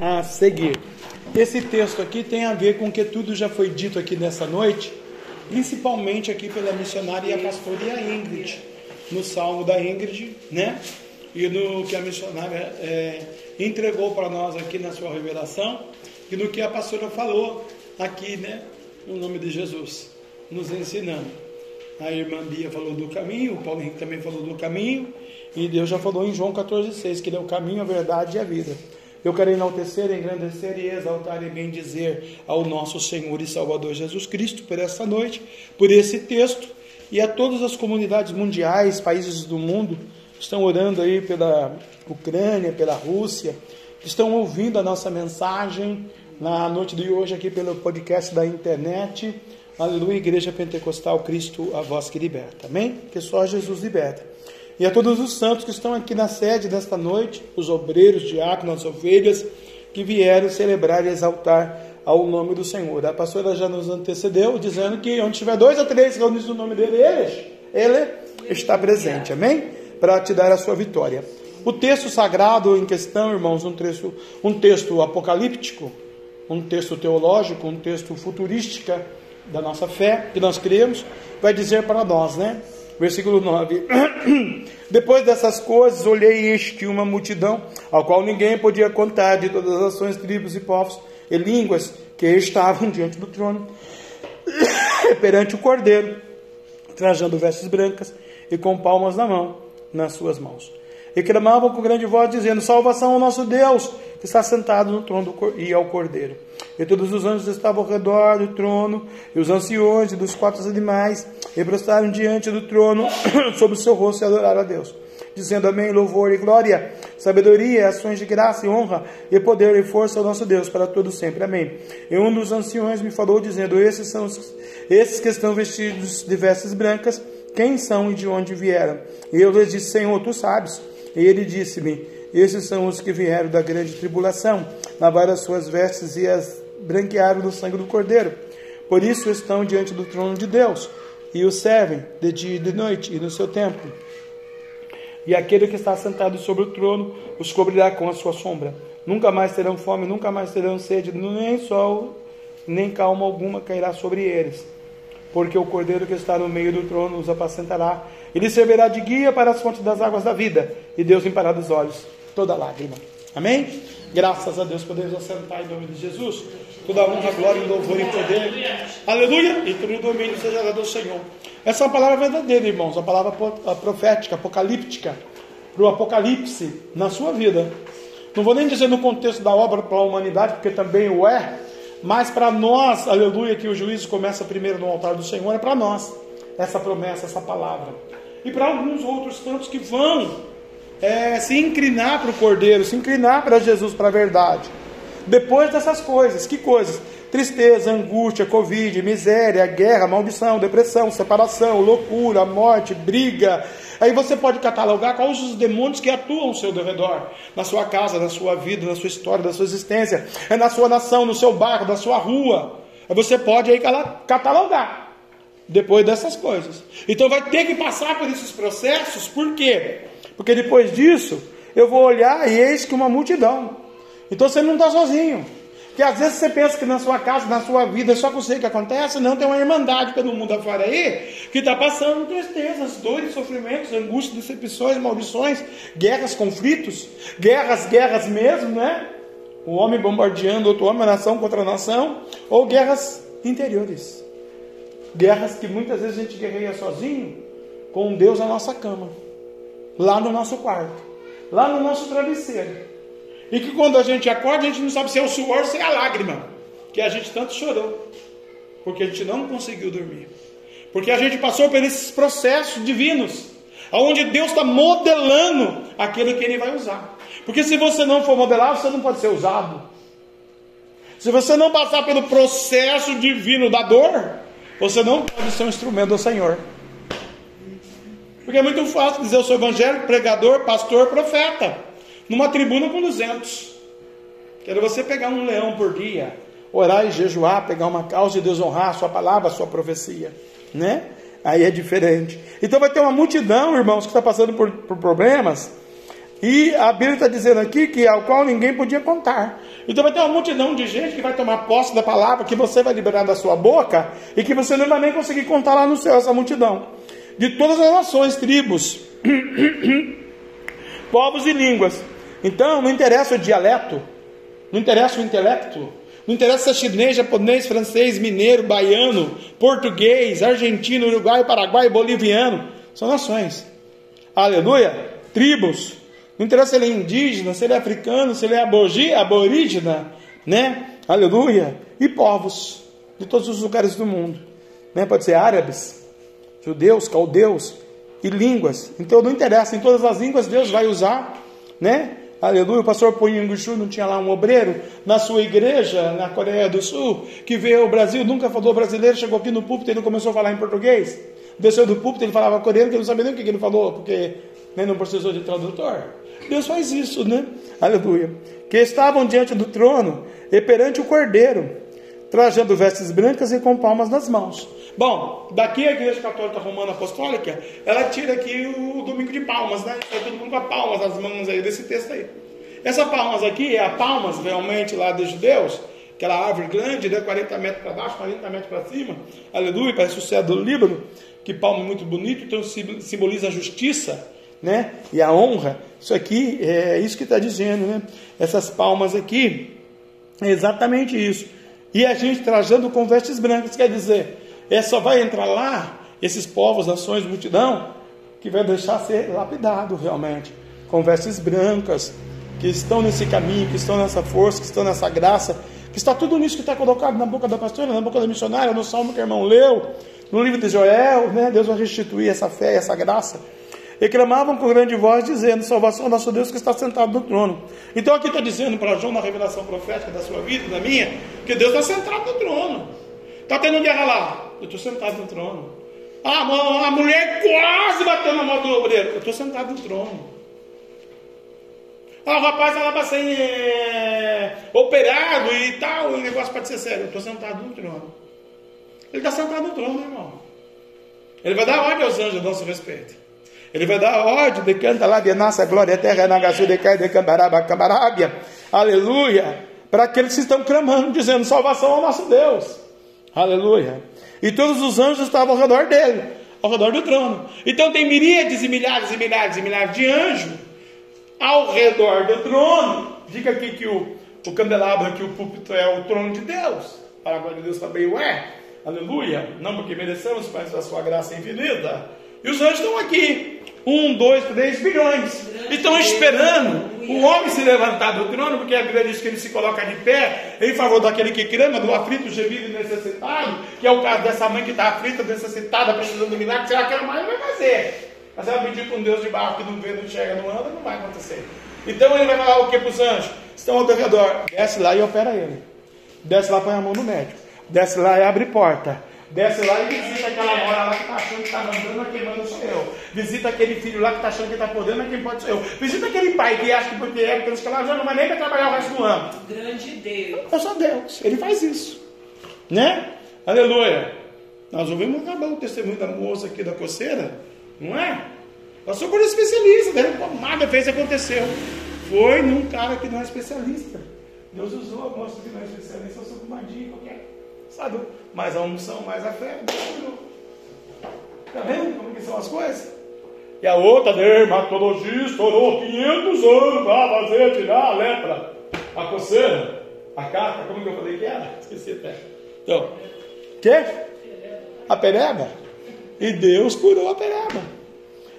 a seguir. Esse texto aqui tem a ver com o que tudo já foi dito aqui nessa noite, principalmente aqui pela missionária e a pastora Ingrid, no salmo da Ingrid, né? E no que a missionária é, entregou para nós aqui na sua revelação, e no que a pastora falou aqui, né? No nome de Jesus, nos ensinando. A irmã Bia falou do caminho, o Paulo Henrique também falou do caminho, e Deus já falou em João 14,6 que Ele é o caminho, a verdade e a vida. Eu quero enaltecer, engrandecer e exaltar e bendizer ao nosso Senhor e Salvador Jesus Cristo por essa noite, por esse texto e a todas as comunidades mundiais, países do mundo que estão orando aí pela Ucrânia, pela Rússia, que estão ouvindo a nossa mensagem na noite de hoje aqui pelo podcast da internet. Aleluia, Igreja Pentecostal Cristo, a voz que liberta. Amém? Que só Jesus liberta e a todos os santos que estão aqui na sede desta noite, os obreiros, diáconos, as ovelhas, que vieram celebrar e exaltar ao nome do Senhor. A pastora já nos antecedeu, dizendo que onde tiver dois ou três reunidos no nome dele, ele, ele está presente, amém? Para te dar a sua vitória. O texto sagrado em questão, irmãos, um texto, um texto apocalíptico, um texto teológico, um texto futurística da nossa fé, que nós cremos, vai dizer para nós, né? Versículo 9. Depois dessas coisas, olhei e eis que uma multidão, ao qual ninguém podia contar, de todas as ações, tribos e povos e línguas que estavam diante do trono, perante o cordeiro, trajando vestes brancas e com palmas na mão, nas suas mãos. E clamavam com grande voz, dizendo: Salvação ao nosso Deus, que está sentado no trono e ao cordeiro. E todos os anjos estavam ao redor do trono, e os anciões e dos quatro animais, e prostraram diante do trono sobre o seu rosto e adoraram a Deus, dizendo Amém, louvor e glória, sabedoria, ações de graça e honra, e poder e força ao nosso Deus para todo sempre. Amém. E um dos anciões me falou, dizendo: Esses são os, esses que estão vestidos de vestes brancas, quem são e de onde vieram? E eu lhes disse: Senhor, tu sabes. E ele disse-me: Esses são os que vieram da grande tribulação, lavaram as suas vestes e as branquearam do sangue do Cordeiro. Por isso estão diante do trono de Deus e o servem de dia e de noite e no seu templo. E aquele que está sentado sobre o trono os cobrirá com a sua sombra. Nunca mais terão fome, nunca mais terão sede, nem sol, nem calma alguma cairá sobre eles. Porque o cordeiro que está no meio do trono os apacentará. Ele servirá de guia para as fontes das águas da vida. E Deus limpará dos olhos toda lágrima. Amém? Graças a Deus podemos assentar em nome de Jesus. Toda honra, glória, louvor e poder. Aleluia! E todo domínio seja dado ao Senhor. Essa é uma palavra verdadeira, irmãos. A palavra profética, apocalíptica. Para o apocalipse na sua vida. Não vou nem dizer no contexto da obra para a humanidade, porque também o é. Mas para nós, aleluia, que o juízo começa primeiro no altar do Senhor, é para nós. Essa promessa, essa palavra. E para alguns outros tantos que vão é, se inclinar para o Cordeiro, se inclinar para Jesus, para a verdade. Depois dessas coisas, que coisas? Tristeza, angústia, covid, miséria, guerra, maldição, depressão, separação, loucura, morte, briga. Aí você pode catalogar quais os demônios que atuam ao seu redor, na sua casa, na sua vida, na sua história, na sua existência, é na sua nação, no seu bairro, na sua rua. Aí você pode aí catalogar depois dessas coisas. Então vai ter que passar por esses processos, por quê? Porque depois disso, eu vou olhar e eis que uma multidão. Então você não está sozinho. Porque às vezes você pensa que na sua casa, na sua vida, só com você que acontece. Não, tem uma irmandade pelo mundo afora aí que está passando tristezas, dores, sofrimentos, angústias, decepções, maldições, guerras, conflitos, guerras, guerras mesmo, né? O homem bombardeando outro homem, nação contra nação, ou guerras interiores. Guerras que muitas vezes a gente guerreia sozinho, com Deus na nossa cama lá no nosso quarto, lá no nosso travesseiro. E que quando a gente acorda, a gente não sabe se é o suor ou se é a lágrima, que a gente tanto chorou, porque a gente não conseguiu dormir. Porque a gente passou por esses processos divinos, onde Deus está modelando aquilo que Ele vai usar. Porque se você não for modelar, você não pode ser usado. Se você não passar pelo processo divino da dor, você não pode ser um instrumento do Senhor. Porque é muito fácil dizer eu sou evangélico, pregador, pastor, profeta. Numa tribuna com 200. Quero você pegar um leão por dia, orar e jejuar, pegar uma causa e Deus honrar a sua palavra, a sua profecia. Né? Aí é diferente. Então vai ter uma multidão, irmãos, que está passando por, por problemas E a Bíblia está dizendo aqui que ao qual ninguém podia contar. Então vai ter uma multidão de gente que vai tomar posse da palavra que você vai liberar da sua boca e que você não vai nem conseguir contar lá no céu essa multidão. De todas as nações, tribos, povos e línguas. Então não interessa o dialeto, não interessa o intelecto, não interessa se é chinês, japonês, francês, mineiro, baiano, português, argentino, uruguaio, paraguai, boliviano. São nações. Aleluia. Tribos. Não interessa se ele é indígena, se ele é africano, se ele é aborígena, né? Aleluia. E povos de todos os lugares do mundo. Né? Pode ser árabes, judeus, caldeus e línguas. Então não interessa, em todas as línguas Deus vai usar, né? Aleluia. O pastor Poyinguchu não tinha lá um obreiro na sua igreja, na Coreia do Sul, que veio ao Brasil, nunca falou brasileiro, chegou aqui no púlpito e ele começou a falar em português. Desceu do púlpito, ele falava coreano, que ele não sabia nem o que ele falou, porque né, não precisou de tradutor. Deus faz isso, né? Aleluia. Que estavam diante do trono e perante o cordeiro, trajando vestes brancas e com palmas nas mãos. Bom, daqui a Igreja Católica Romana Apostólica, ela tira aqui o domingo de palmas, né? É todo mundo com palmas nas mãos aí desse texto aí. Essa palmas aqui é a palmas realmente lá dos judeus, aquela árvore grande, né? 40 metros para baixo, 40 metros para cima, aleluia, parece o céu do Líbano, que palma muito bonito, então simboliza a justiça, né? E a honra. Isso aqui é isso que está dizendo, né? Essas palmas aqui, é exatamente isso. E a gente trajando com vestes brancas, quer dizer, é só vai entrar lá esses povos, nações, multidão, que vai deixar ser lapidado realmente, com vestes brancas, que estão nesse caminho, que estão nessa força, que estão nessa graça, que está tudo nisso que está colocado na boca da pastora, na boca da missionária, no salmo que o irmão leu, no livro de Joel, né? Deus vai restituir essa fé, essa graça. E clamavam com grande voz, dizendo: Salvação nosso Deus que está sentado no trono. Então aqui está dizendo para João, na revelação profética da sua vida, da minha, que Deus está sentado no trono. Está tendo guerra lá. Eu estou sentado no trono. Ah, a mulher quase bateu na mão do obreiro. Eu estou sentado no trono. Ah, o rapaz ela para ser é, operado e tal, o negócio pode ser sério. Eu estou sentado no trono. Ele está sentado no trono, irmão. Ele vai dar ordem aos anjos a nosso respeito. Ele vai dar ordem de canta lá de nossa glória eterna, nagaçu de cai de cambaraba. Aleluia. Para aqueles que estão clamando, dizendo salvação ao nosso Deus. Aleluia. E todos os anjos estavam ao redor dele, ao redor do trono. Então tem miríades e milhares e milhares e milhares de anjos ao redor do trono. Diga aqui que o, o candelabro aqui, o púlpito é o trono de Deus. Para a glória de Deus também o é. Aleluia. Não porque merecemos, mas a sua graça infinita. E os anjos estão aqui. Um, dois, três bilhões. E estão esperando o homem se levantar do trono, porque a Bíblia diz que ele se coloca de pé em favor daquele que crama, do aflito, gemido e necessitado, que é o caso dessa mãe que está aflita, necessitada, precisando do milagre. Se ela quer mais, vai fazer. Mas ela pedir para um Deus de barro que não vê, não enxerga, não anda, não vai acontecer. Então ele vai falar o que para os anjos? Estão ao redor. Desce lá e opera ele. Desce lá, põe a mão no médico. Desce lá e abre porta Desce lá e visita aquela mora lá que está achando que está mandando, mas quem manda sou eu. Visita aquele filho lá que está achando que está podendo, mas quem pode sou eu. Visita aquele pai que acha que porque é, porque escalado já não vai nem para trabalhar o resto do ano. Grande Deus. Eu sou Deus, ele faz isso. Né? Aleluia. Nós ouvimos acabar o testemunho da moça aqui da coceira, não é? Passou por um especialista, né? nada fez aconteceu. Foi num cara que não é especialista. Deus usou a moça que não é especialista, eu sou comadinha qualquer. Sabe? Mais a unção, mais a fé. Está vendo como que são as coisas? E a outra dermatologista orou 500 anos para fazer tirar a lepra, a coceira, a carta, como que eu falei que era? Esqueci até. Então, que? A pereba. E Deus curou a pereba.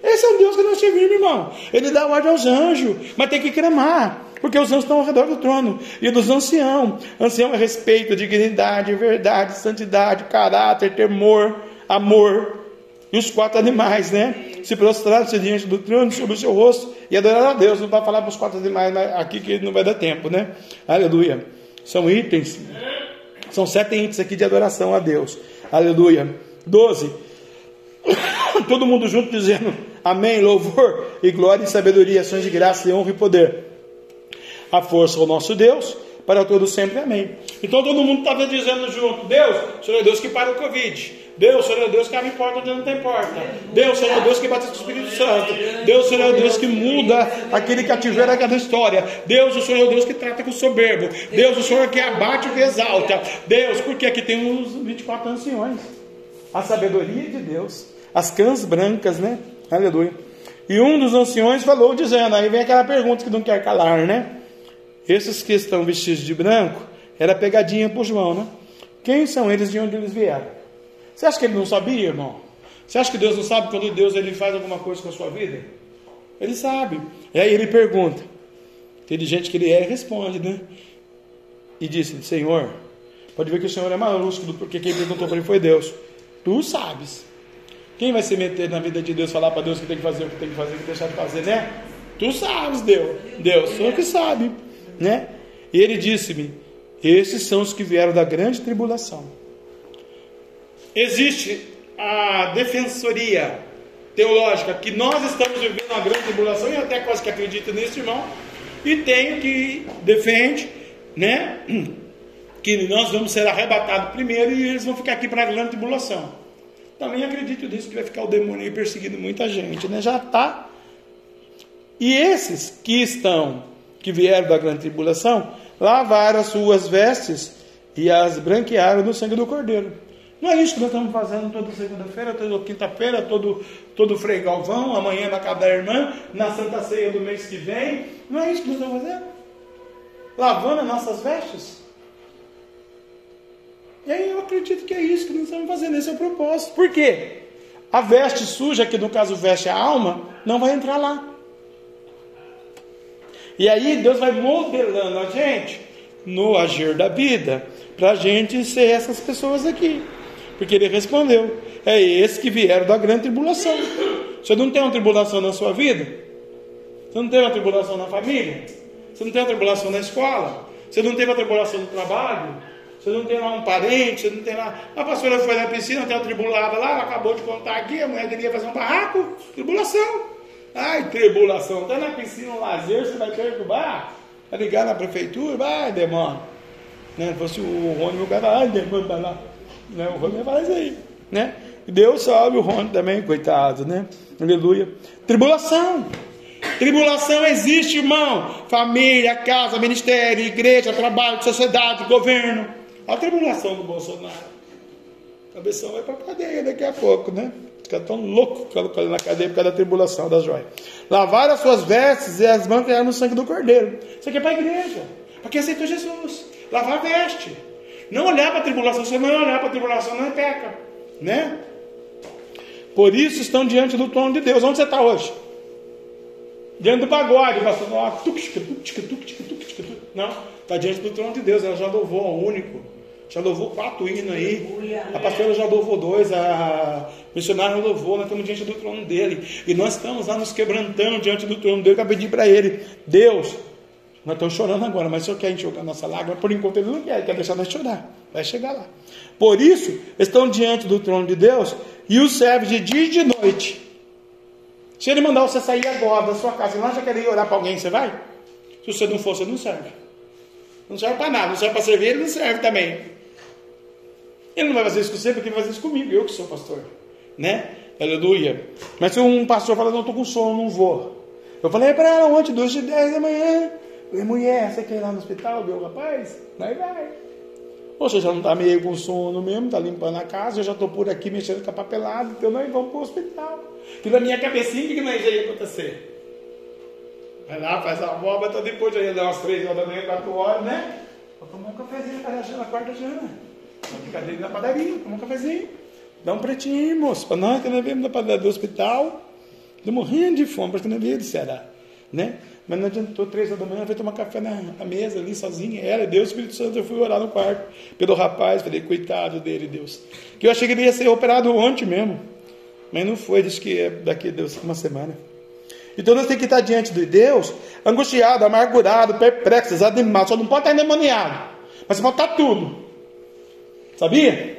Esse é o Deus que nós servimos, irmão. Ele dá ordem aos anjos, mas tem que clamar porque os anjos estão ao redor do trono e dos anciãos. Ancião é respeito, dignidade, verdade, santidade, caráter, temor, amor. E os quatro animais, né? Se prostraram-se diante do trono sobre o seu rosto e adoraram a Deus. Não vai falar para os quatro animais aqui que não vai dar tempo, né? Aleluia. São itens, são sete itens aqui de adoração a Deus. Aleluia. Doze. Todo mundo junto dizendo amém, louvor e glória e sabedoria, ações de graça e honra e poder a força ao nosso Deus, para todos sempre. Amém. Então todo mundo estava dizendo junto: Deus, Senhor é Deus que para o Covid. Deus, Senhor é Deus que abre porta onde não tem porta. Deus, Senhor é Deus que bate com o Espírito Santo. Deus, Senhor é Deus que muda aquele cativeiro daquela história. Deus, o Senhor é Deus que trata com o soberbo. Deus, o Senhor que abate o que exalta. Deus, porque aqui tem os 24 anciões. A sabedoria de Deus. As cãs brancas, né? Aleluia. E um dos anciões falou dizendo, aí vem aquela pergunta que não quer calar, né? Esses que estão vestidos de branco, era pegadinha para o João, né? Quem são eles de onde eles vieram? Você acha que ele não sabia, irmão? Você acha que Deus não sabe quando Deus ele faz alguma coisa com a sua vida? Ele sabe. E aí ele pergunta. Inteligente que ele é, responde, né? E disse: Senhor, pode ver que o Senhor é mais lúcido, porque quem perguntou para ele foi Deus. Tu sabes. Quem vai se meter na vida de Deus, falar para Deus que tem que fazer o que tem que fazer, o que deixar de fazer, né? Tu sabes, Deus. Deus, sou que sabe, né? E ele disse-me: Esses são os que vieram da grande tribulação. Existe a defensoria teológica que nós estamos vivendo uma grande tribulação e até quase que acredito nisso, irmão. E tem que defende, né? Que nós vamos ser arrebatados primeiro e eles vão ficar aqui para a grande tribulação. Também acredito nisso que vai ficar o demônio aí perseguindo muita gente, né? Já está. E esses que estão, que vieram da grande tribulação, lavaram as suas vestes e as branquearam no sangue do Cordeiro. Não é isso que nós estamos fazendo toda segunda-feira, toda quinta-feira, todo, todo Frei Galvão, amanhã na casa da irmã, na Santa Ceia do mês que vem. Não é isso que nós estamos fazendo? Lavando as nossas vestes? E aí eu acredito que é isso que nós estamos fazendo, esse é o propósito. Por quê? A veste suja, que no caso veste a alma, não vai entrar lá. E aí Deus vai modelando a gente no agir da vida, para a gente ser essas pessoas aqui. Porque ele respondeu: é esse que vieram da grande tribulação. Você não tem uma tribulação na sua vida? Você não tem uma tribulação na família? Você não tem uma tribulação na escola? Você não teve uma tribulação no trabalho? Você não tem lá um parente, você não tem lá. A pastora foi na piscina, tem uma tribulada lá, acabou de contar aqui, a mulher queria fazer um barraco, tribulação. Ai, tribulação, está na piscina, um lazer, você vai perturbar? Vai ligar na prefeitura? Vai, demônio. Né? Se fosse o Rony, o cara, ai, demônio, vai lá. Né? O Rony faz aí. Né? Deus salve o Rony também, coitado, né? Aleluia. Tribulação. Tribulação existe, irmão. Família, casa, ministério, igreja, trabalho, sociedade, governo. A tribulação do Bolsonaro. A cabeção vai para cadeia daqui a pouco, né? Fica tão louco na cadeia por causa da tribulação das joias. Lavar as suas vestes e as mãos no sangue do cordeiro. Isso aqui é para a igreja. Para quem aceitou Jesus. Lavar a veste. Não olhar para a tribulação. Se não olhar para a tribulação, não é peca. Né? Por isso estão diante do trono de Deus. Onde você está hoje? Diante do pagode, pastor. Não, está diante do trono de Deus. Ela já louvou ao único já louvou quatro hinos aí. A pastora já louvou dois. A missionária louvou. Nós estamos diante do trono dele. E nós estamos lá nos quebrantando diante do trono dele para pedir para ele: Deus, nós estamos chorando agora, mas o senhor quer enxugar nossa lágrima? Por enquanto ele não quer, ele quer deixar nós chorar. Vai chegar lá. Por isso, estão diante do trono de Deus e os servos de dia e de noite. Se ele mandar você sair agora da sua casa e lá já querer orar para alguém, você vai? Se você não for, você não serve. Não serve para nada, não serve para servir, ele não serve também. Ele não vai fazer isso com você porque ele vai fazer isso comigo, eu que sou pastor. Né? Aleluia. Mas se um pastor fala, não, estou com sono, não vou. Eu falei é para ela ontem, duas de dez da manhã. falei, mulher, você quer ir lá no hospital ver o rapaz? Vai, vai. Ou você já não está meio com sono mesmo, está limpando a casa, eu já estou por aqui mexendo com a papelada, então nós vamos para o hospital. Que na minha cabecinha, o que nós ia acontecer? Vai lá, faz a abóbora, então depois já ia dar umas três horas da manhã, quatro horas, né? Vou tomar um cafezinho na quarta jana. Cadê ele na padaria? Toma um cafezinho. Dá um pretinho, moço, para nós que nós viemos da padaria do hospital. Estou morrendo de fome, porque nós viemos do Ceará. Né? Mas não adiantou, três da manhã, foi tomar café na, mesa ali, sozinha. Ela, Deus, Espírito Santo, eu fui orar no quarto pelo rapaz, falei, coitado dele, Deus. Que eu achei que ele ia ser operado ontem mesmo. Mas não foi, disse que é daqui Deus uma semana. Então nós temos que estar diante de Deus, angustiado, amargurado, perplexo, desanimado. Só não pode estar endemoniado. Mas pode estar tudo. Sabia?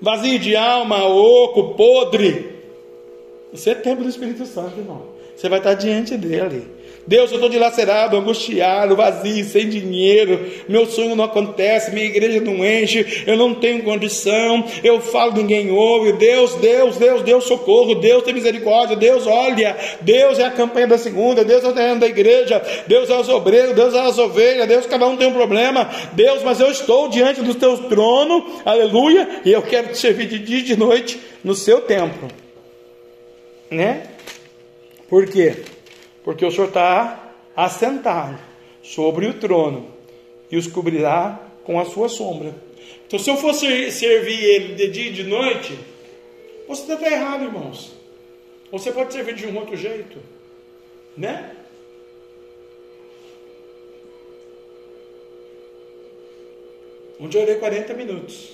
Vazio de alma, oco, podre. Você é templo do Espírito Santo, irmão. Você vai estar diante dele. Deus, eu estou dilacerado, angustiado, vazio, sem dinheiro, meu sonho não acontece, minha igreja não enche, eu não tenho condição, eu falo, ninguém ouve. Deus, Deus, Deus, Deus, socorro, Deus tem misericórdia, Deus olha, Deus é a campanha da segunda, Deus é o terreno da igreja, Deus é os obreiros, Deus é as ovelhas, Deus, cada um tem um problema, Deus, mas eu estou diante do teu trono, aleluia, e eu quero te servir de dia e de noite no seu templo, né? Por quê? Porque o Senhor está assentado sobre o trono e os cobrirá com a sua sombra. Então, se eu fosse servir ele de dia e de noite, você está errado, irmãos. Você pode servir de um outro jeito, né? Onde eu orei 40 minutos.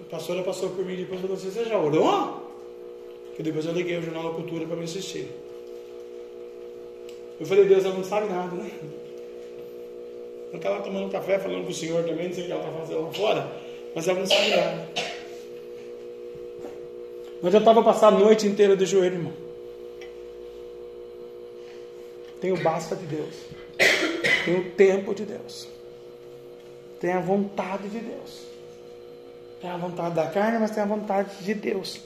A pastora passou por mim e depois falou assim: Você já orou? Que depois eu liguei o Jornal da Cultura para me assistir. Eu falei: Deus, ela não sabe nada, né? Ela está lá tomando café, falando com o Senhor também, não sei o que ela está fazendo lá fora, mas ela não sabe nada. Eu estava passando a noite inteira de joelho, irmão. Tenho basta de Deus. Tenho o tempo de Deus. Tenho a vontade de Deus. Tem a vontade da carne, mas tem a vontade de Deus.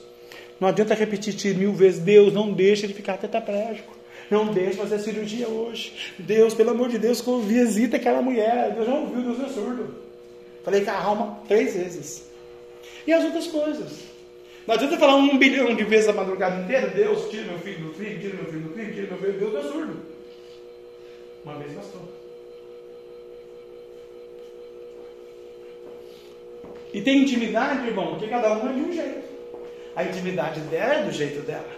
Não adianta repetir mil vezes: Deus, não deixa ele ficar tetraplégico. Não deixa fazer cirurgia hoje. Deus, pelo amor de Deus, visita aquela mulher. Deus já ouviu, Deus é surdo. Falei com a alma três vezes. E as outras coisas. Não adianta falar um bilhão de vezes a madrugada inteira: Deus, tira meu filho do filho, tira meu filho do filho, tira meu filho. Deus é surdo. Uma vez bastou. E tem intimidade, irmão, porque cada um é de um jeito. A intimidade dela é do jeito dela.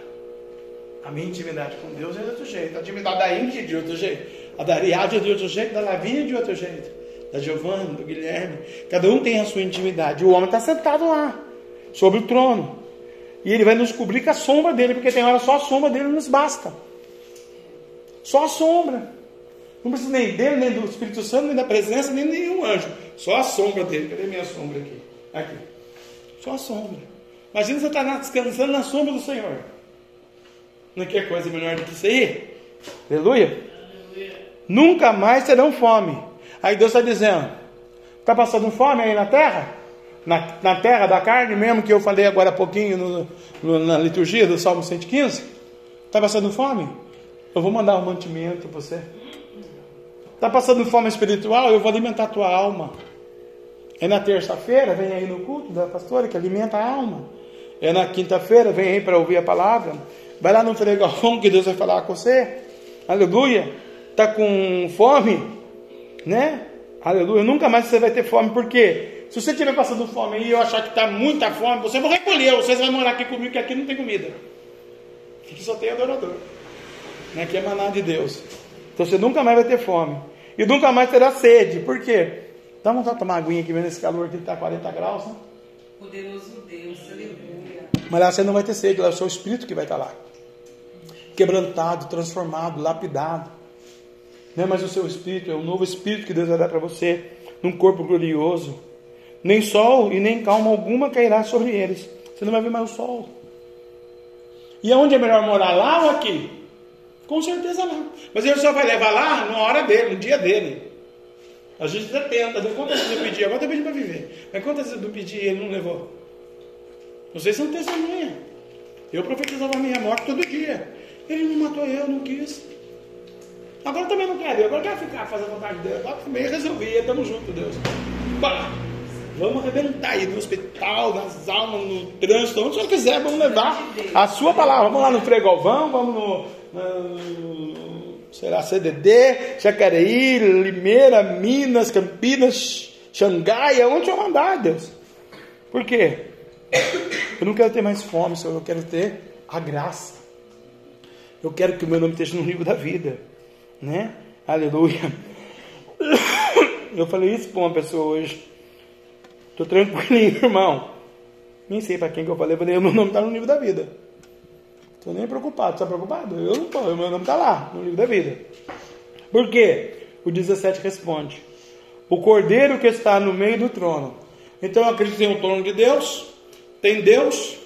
A minha intimidade com Deus é de outro jeito. A intimidade da Indy é de outro jeito. A da Ariadne é de outro jeito. Da Lavínia é de outro jeito. Da Giovanna, do Guilherme. Cada um tem a sua intimidade. O homem está sentado lá, sobre o trono. E ele vai nos cobrir com a sombra dele, porque tem hora só a sombra dele nos basta. Só a sombra. Não precisa nem dele, nem do Espírito Santo, nem da presença, nem nenhum anjo. Só a sombra dele. Cadê minha sombra aqui? Aqui. Só a sombra. Imagina você estar tá descansando na sombra do Senhor. Não quer coisa melhor do que isso aí? Aleluia. Aleluia. Nunca mais terão fome. Aí Deus está dizendo: está passando fome aí na terra? Na, na, terra da carne, mesmo que eu falei agora há pouquinho no, no, na liturgia do Salmo 115? Está passando fome? Eu vou mandar um mantimento para você. Está passando fome espiritual? Eu vou alimentar a tua alma. É na terça-feira, vem aí no culto da pastora que alimenta a alma. É na quinta-feira, vem aí para ouvir a palavra. Vai lá no fregalão que Deus vai falar com você. Aleluia. Está com fome? Né? Aleluia. Nunca mais você vai ter fome. Por quê? Se você estiver passando fome e eu achar que está muita fome, você vai recolher. Vocês vão morar aqui comigo, que aqui não tem comida. Aqui só tem adorador. Aqui é maná de Deus. Então você nunca mais vai ter fome. E nunca mais terá sede. Por quê? Dá vontade de tomar aguinha aqui nesse calor que está 40 graus, né? Poderoso Deus, aleluia. Mas lá você não vai ter sede, lá é o seu espírito que vai estar lá. Quebrantado, transformado, lapidado. Não é mais o seu espírito, é o novo espírito que Deus vai dar para você, num corpo glorioso. Nem sol e nem calma alguma cairá sobre eles. Você não vai ver mais o sol. E aonde é melhor morar, lá ou aqui? Com certeza lá. Mas ele só vai levar lá na hora dele, no dia dele. A gente até tenta, quantas vezes eu pedi? Agora eu pedi para viver. Mas quantas vezes eu pedi e ele não levou? Vocês são testemunha. Eu profetizava a minha morte todo dia. Ele não matou eu, não quis. Agora também não quero. Agora quero ficar fazendo vontade de Deus. Agora também resolvi. Estamos juntos, Deus. Vamos arrebentar aí no hospital, nas almas, no trânsito, onde o senhor quiser, vamos levar a sua palavra. Vamos lá no Fregovão, vamos no, no será CDD, Jacareí, Limeira, Minas, Campinas, Xangai, aonde eu mandar, Deus. Por quê? Eu não quero ter mais fome, Senhor, eu quero ter a graça. Eu quero que o meu nome esteja no livro da vida, né? Aleluia. Eu falei isso para uma pessoa hoje. Estou tranquilinho, irmão. Nem sei para quem que eu falei. Eu falei, meu nome está no livro da vida. Estou nem preocupado. Está preocupado? Eu não estou. Meu nome está lá, no livro da vida. Por quê? O 17 responde: O cordeiro que está no meio do trono. Então eu acredito que tem o trono de Deus, tem Deus,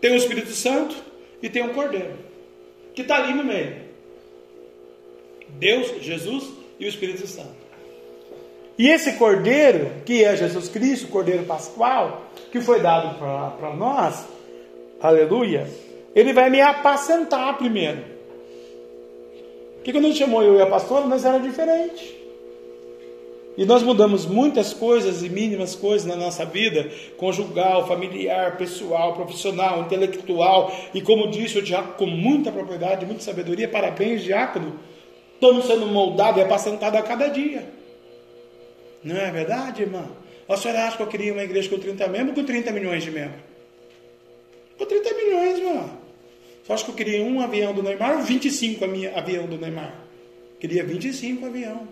tem o Espírito Santo e tem um cordeiro que está ali no meio. Deus, Jesus e o Espírito Santo. E esse cordeiro, que é Jesus Cristo, o cordeiro pascual, que foi dado para nós, aleluia, ele vai me apacentar primeiro. Porque quando ele chamou eu e a pastora, nós era diferente. E nós mudamos muitas coisas e mínimas coisas na nossa vida, conjugal, familiar, pessoal, profissional, intelectual. E como disse o diácono com muita propriedade, muita sabedoria, parabéns, diácono. Estamos sendo moldados e apacentados a cada dia. Não é verdade, irmã? A senhora acha que eu queria uma igreja com 30 membros ou com 30 milhões de membros? Com 30 milhões, irmã. Você acha que eu queria um avião do Neymar ou 25 avião do Neymar? Queria 25 avião.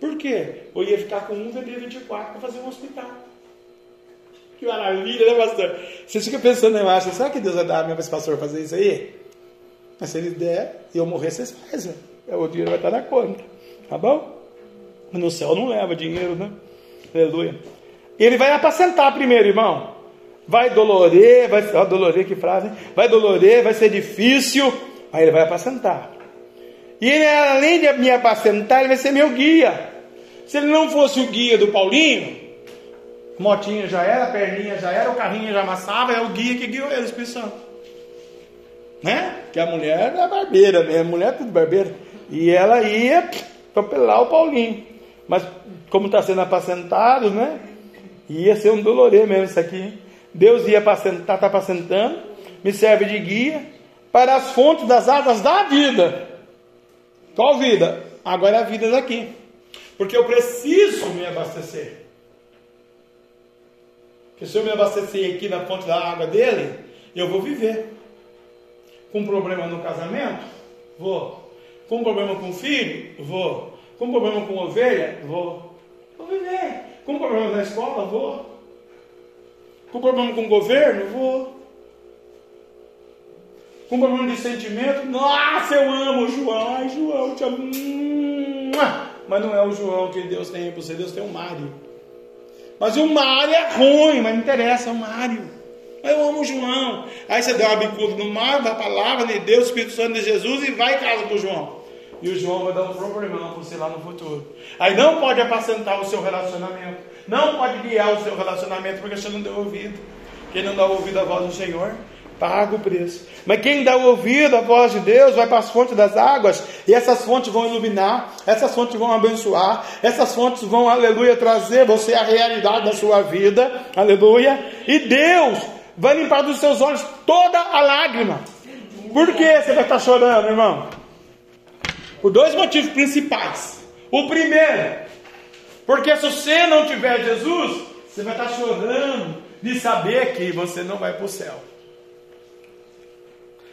Por quê? Eu ia ficar com um VD24 para fazer um hospital. Que maravilha, né, pastor? Você fica pensando, eu acho, será que Deus vai dar mesmo para esse pastor fazer isso aí? Mas se ele der e eu morrer, vocês fazem. É, o dinheiro vai estar na conta. Tá bom? No céu não leva dinheiro, né? Aleluia. Ele vai apacentar primeiro, irmão. Vai dolorer, vai. Ó, dolorer, que frase, hein? Vai dolorer, vai ser difícil. Aí ele vai apacentar. E ele, além de me apacentar, ele vai ser meu guia. Se ele não fosse o guia do Paulinho, motinha já era, perninha já era, o carrinho já amassava, é o guia que guiou ele, Espírito Santo. Né? Que a mulher é barbeira mesmo, a mulher é tudo barbeira. E ela ia atropelar o Paulinho. Mas como está sendo apacentado, né? Ia ser um dolorê mesmo isso aqui. Deus ia apacentar, está apacentando, me serve de guia para as fontes das águas da vida. Qual vida? Agora é a vida daqui. Porque eu preciso me abastecer. Porque se eu me abastecer aqui na fonte da água dele, eu vou viver. Com problema no casamento? Vou. Com problema com filho? Vou. Com problema com ovelha? Vou. Vou viver. Com problema na escola? Vou. Com problema com o governo? Vou com problema de sentimento. Nossa, eu amo João. Ai, João, te amo. Mas não é o João que Deus tem para você, Deus tem o Mário. Mas o Mário é ruim, mas não interessa, é o Mário. Mas eu amo o João. Aí você deu uma bicuda no Mário, da palavra de Deus, Espírito Santo de Jesus e vai em casa com o João. E o João vai dar um problemão para você lá no futuro. Aí não pode apacentar o seu relacionamento. Não pode guiar o seu relacionamento porque você não deu ouvido. Quem não dá ouvido à voz do Senhor, paga o preço. Mas quem dá o ouvido à voz de Deus vai para as fontes das águas, e essas fontes vão iluminar, essas fontes vão abençoar, essas fontes vão, aleluia, trazer você a realidade da sua vida, aleluia, e Deus vai limpar dos seus olhos toda a lágrima. Por que você vai estar chorando, irmão? Por dois motivos principais. O primeiro, porque se você não tiver Jesus, você vai estar chorando de saber que você não vai para o céu.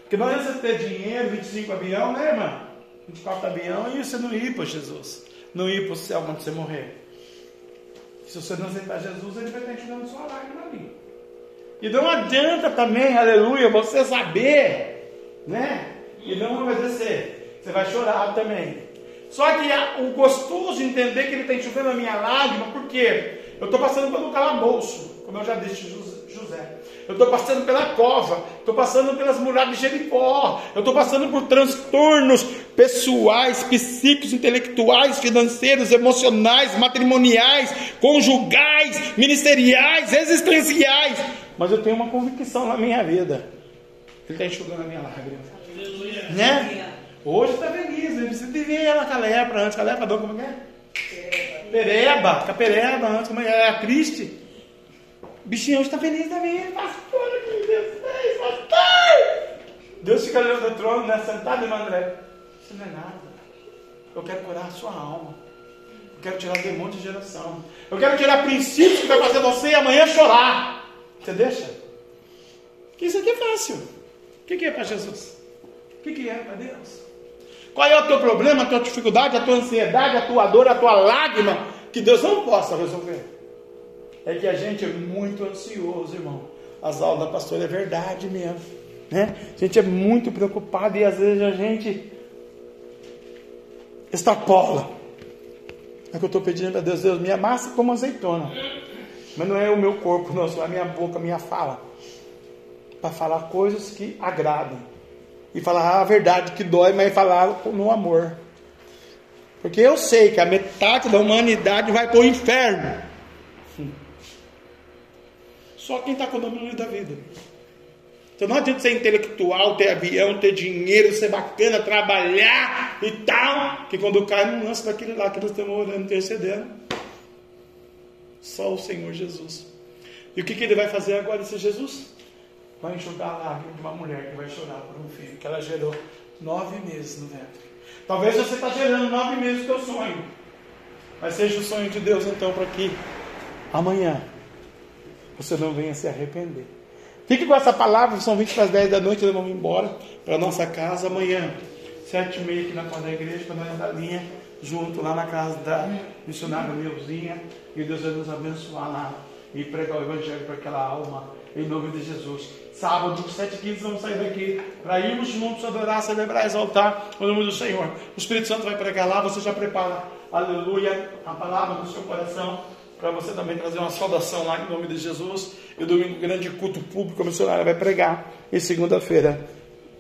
Porque não adianta ter dinheiro, 25 avião, né, irmã? 24 avião e você não ir para Jesus. Não ir para o céu quando você morrer. Se você não aceitar Jesus, ele vai estar te dando sua lágrima ali. E não adianta também, aleluia, você saber, né? E não vai descer. Você vai chorar também. Só que o gostoso de entender que ele está enxugando a minha lágrima, porque eu estou passando pelo calabouço, como eu já disse José eu estou passando pela cova, estou passando pelas muralhas de Jericó, eu estou passando por transtornos pessoais, psíquicos, intelectuais, financeiros, emocionais, matrimoniais, conjugais, ministeriais, existenciais. Mas eu tenho uma convicção na minha vida. Ele está enxugando a minha lágrima. Né? Hoje está feliz, não precisa de ver ela com a lepra antes, com a lepra, como é? Pereba, com a pereba antes, como é? A triste. Bichinho está feliz da vida, pastor, que Deus fez, pastor! Deus fica ali no trono, né, sentado, irmão André. Isso não é nada. Eu quero curar a sua alma. Eu quero tirar demônio de geração. Eu quero tirar princípios que vai fazer você amanhã chorar. Você deixa? Porque isso aqui é fácil. O que é para Jesus? O que é para Deus? Qual é o teu problema, a tua dificuldade, a tua ansiedade, a tua dor, a tua lágrima que Deus não possa resolver? É que a gente é muito ansioso, irmão. As aulas da pastora é verdade mesmo. Né? A gente é muito preocupado e às vezes a gente extrapola. É que eu estou pedindo para Deus, Deus, me amassa como azeitona. Mas não é o meu corpo, não, é a minha boca, a minha fala. Para falar coisas que agradam. E falar a verdade que dói, mas falar no amor. Porque eu sei que a metade da humanidade vai para o inferno. Só quem está com o domínio da vida. Então não adianta ser intelectual, ter avião, ter dinheiro, ser bacana, trabalhar e tal, que quando cai não lança daquele lá que nós estamos orando, intercedendo. Só o Senhor Jesus. E o que, que ele vai fazer agora, esse Jesus? Vai enxugar a lágrima de uma mulher que vai chorar por um filho que ela gerou nove meses no ventre. Talvez você está gerando nove meses o teu sonho. Mas seja o sonho de Deus então para que amanhã você não venha se arrepender. Fique com essa palavra, são 20 para as 10 da noite, nós vamos embora para nossa casa amanhã, sete e meia aqui na porta da igreja, para nós andar linha junto lá na casa da missionária Meuzinha, e Deus vai nos abençoar lá e pregar o evangelho para aquela alma, em nome de Jesus. Sábado, 7h15, vamos sair daqui para irmos juntos adorar, celebrar, exaltar o nome do Senhor. O Espírito Santo vai pregar lá, você já prepara, aleluia, a palavra no seu coração para você também trazer uma saudação lá em nome de Jesus. E domingo, grande culto público, a missionária vai pregar. E segunda-feira,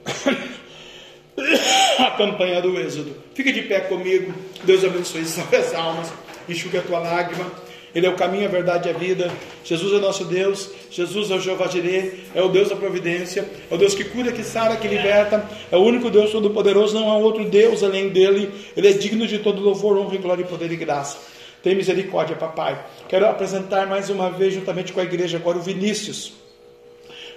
a campanha do Êxodo. Fique de pé comigo. Deus abençoe, salve as almas, enxugue a tua lágrima. Ele é o caminho, a verdade e a vida. Jesus é nosso Deus. Jesus é o Jeová Jireh, é o Deus da providência, é o Deus que cura, que sara, que liberta. É o único Deus todo-poderoso, não há outro Deus além dele. Ele é digno de todo louvor, honra, glória, poder e graça. Tem misericórdia, papai. Quero apresentar mais uma vez, juntamente com a igreja, agora o Vinícius,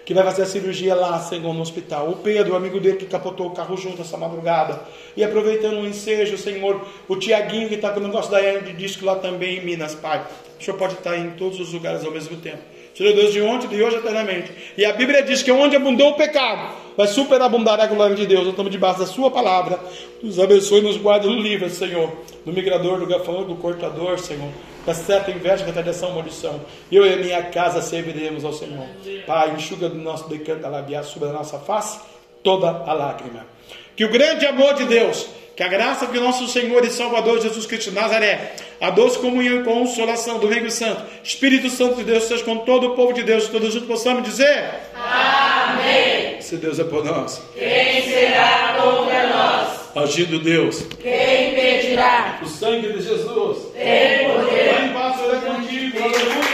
que vai fazer a cirurgia lá, Senhor, no hospital. O Pedro, o amigo dele que capotou o carro junto essa madrugada. E aproveitando o ensejo, Senhor, o Tiaguinho que está com o negócio da hernia de disco lá também em Minas, Pai. O Senhor pode estar em todos os lugares ao mesmo tempo. Senhor Deus de ontem, de hoje eternamente. E a Bíblia diz que onde abundou o pecado, vai superabundar a glória de Deus. Nós estamos debaixo da Sua palavra. Nos abençoe e nos guarde no livro, Senhor. Do migrador, do gafanhoto, do cortador, Senhor. Da certa inveja, retaliação, maldição. Eu e a minha casa serviremos ao Senhor. Pai, enxuga do nosso decante da labial sobre a nossa face toda a lágrima. Que o grande amor de Deus que a graça de nosso Senhor e Salvador Jesus Cristo de Nazaré, a doce comunhão e consolação do Reino Santo, Espírito Santo de Deus, seja com todo o povo de Deus, todos juntos possamos dizer: Amém. Se Deus é por nós, Quem será contra nós? Agindo Deus, Quem impedirá? o sangue de Jesus, Tem poder. vai em paz, Senhor é contigo, aleluia.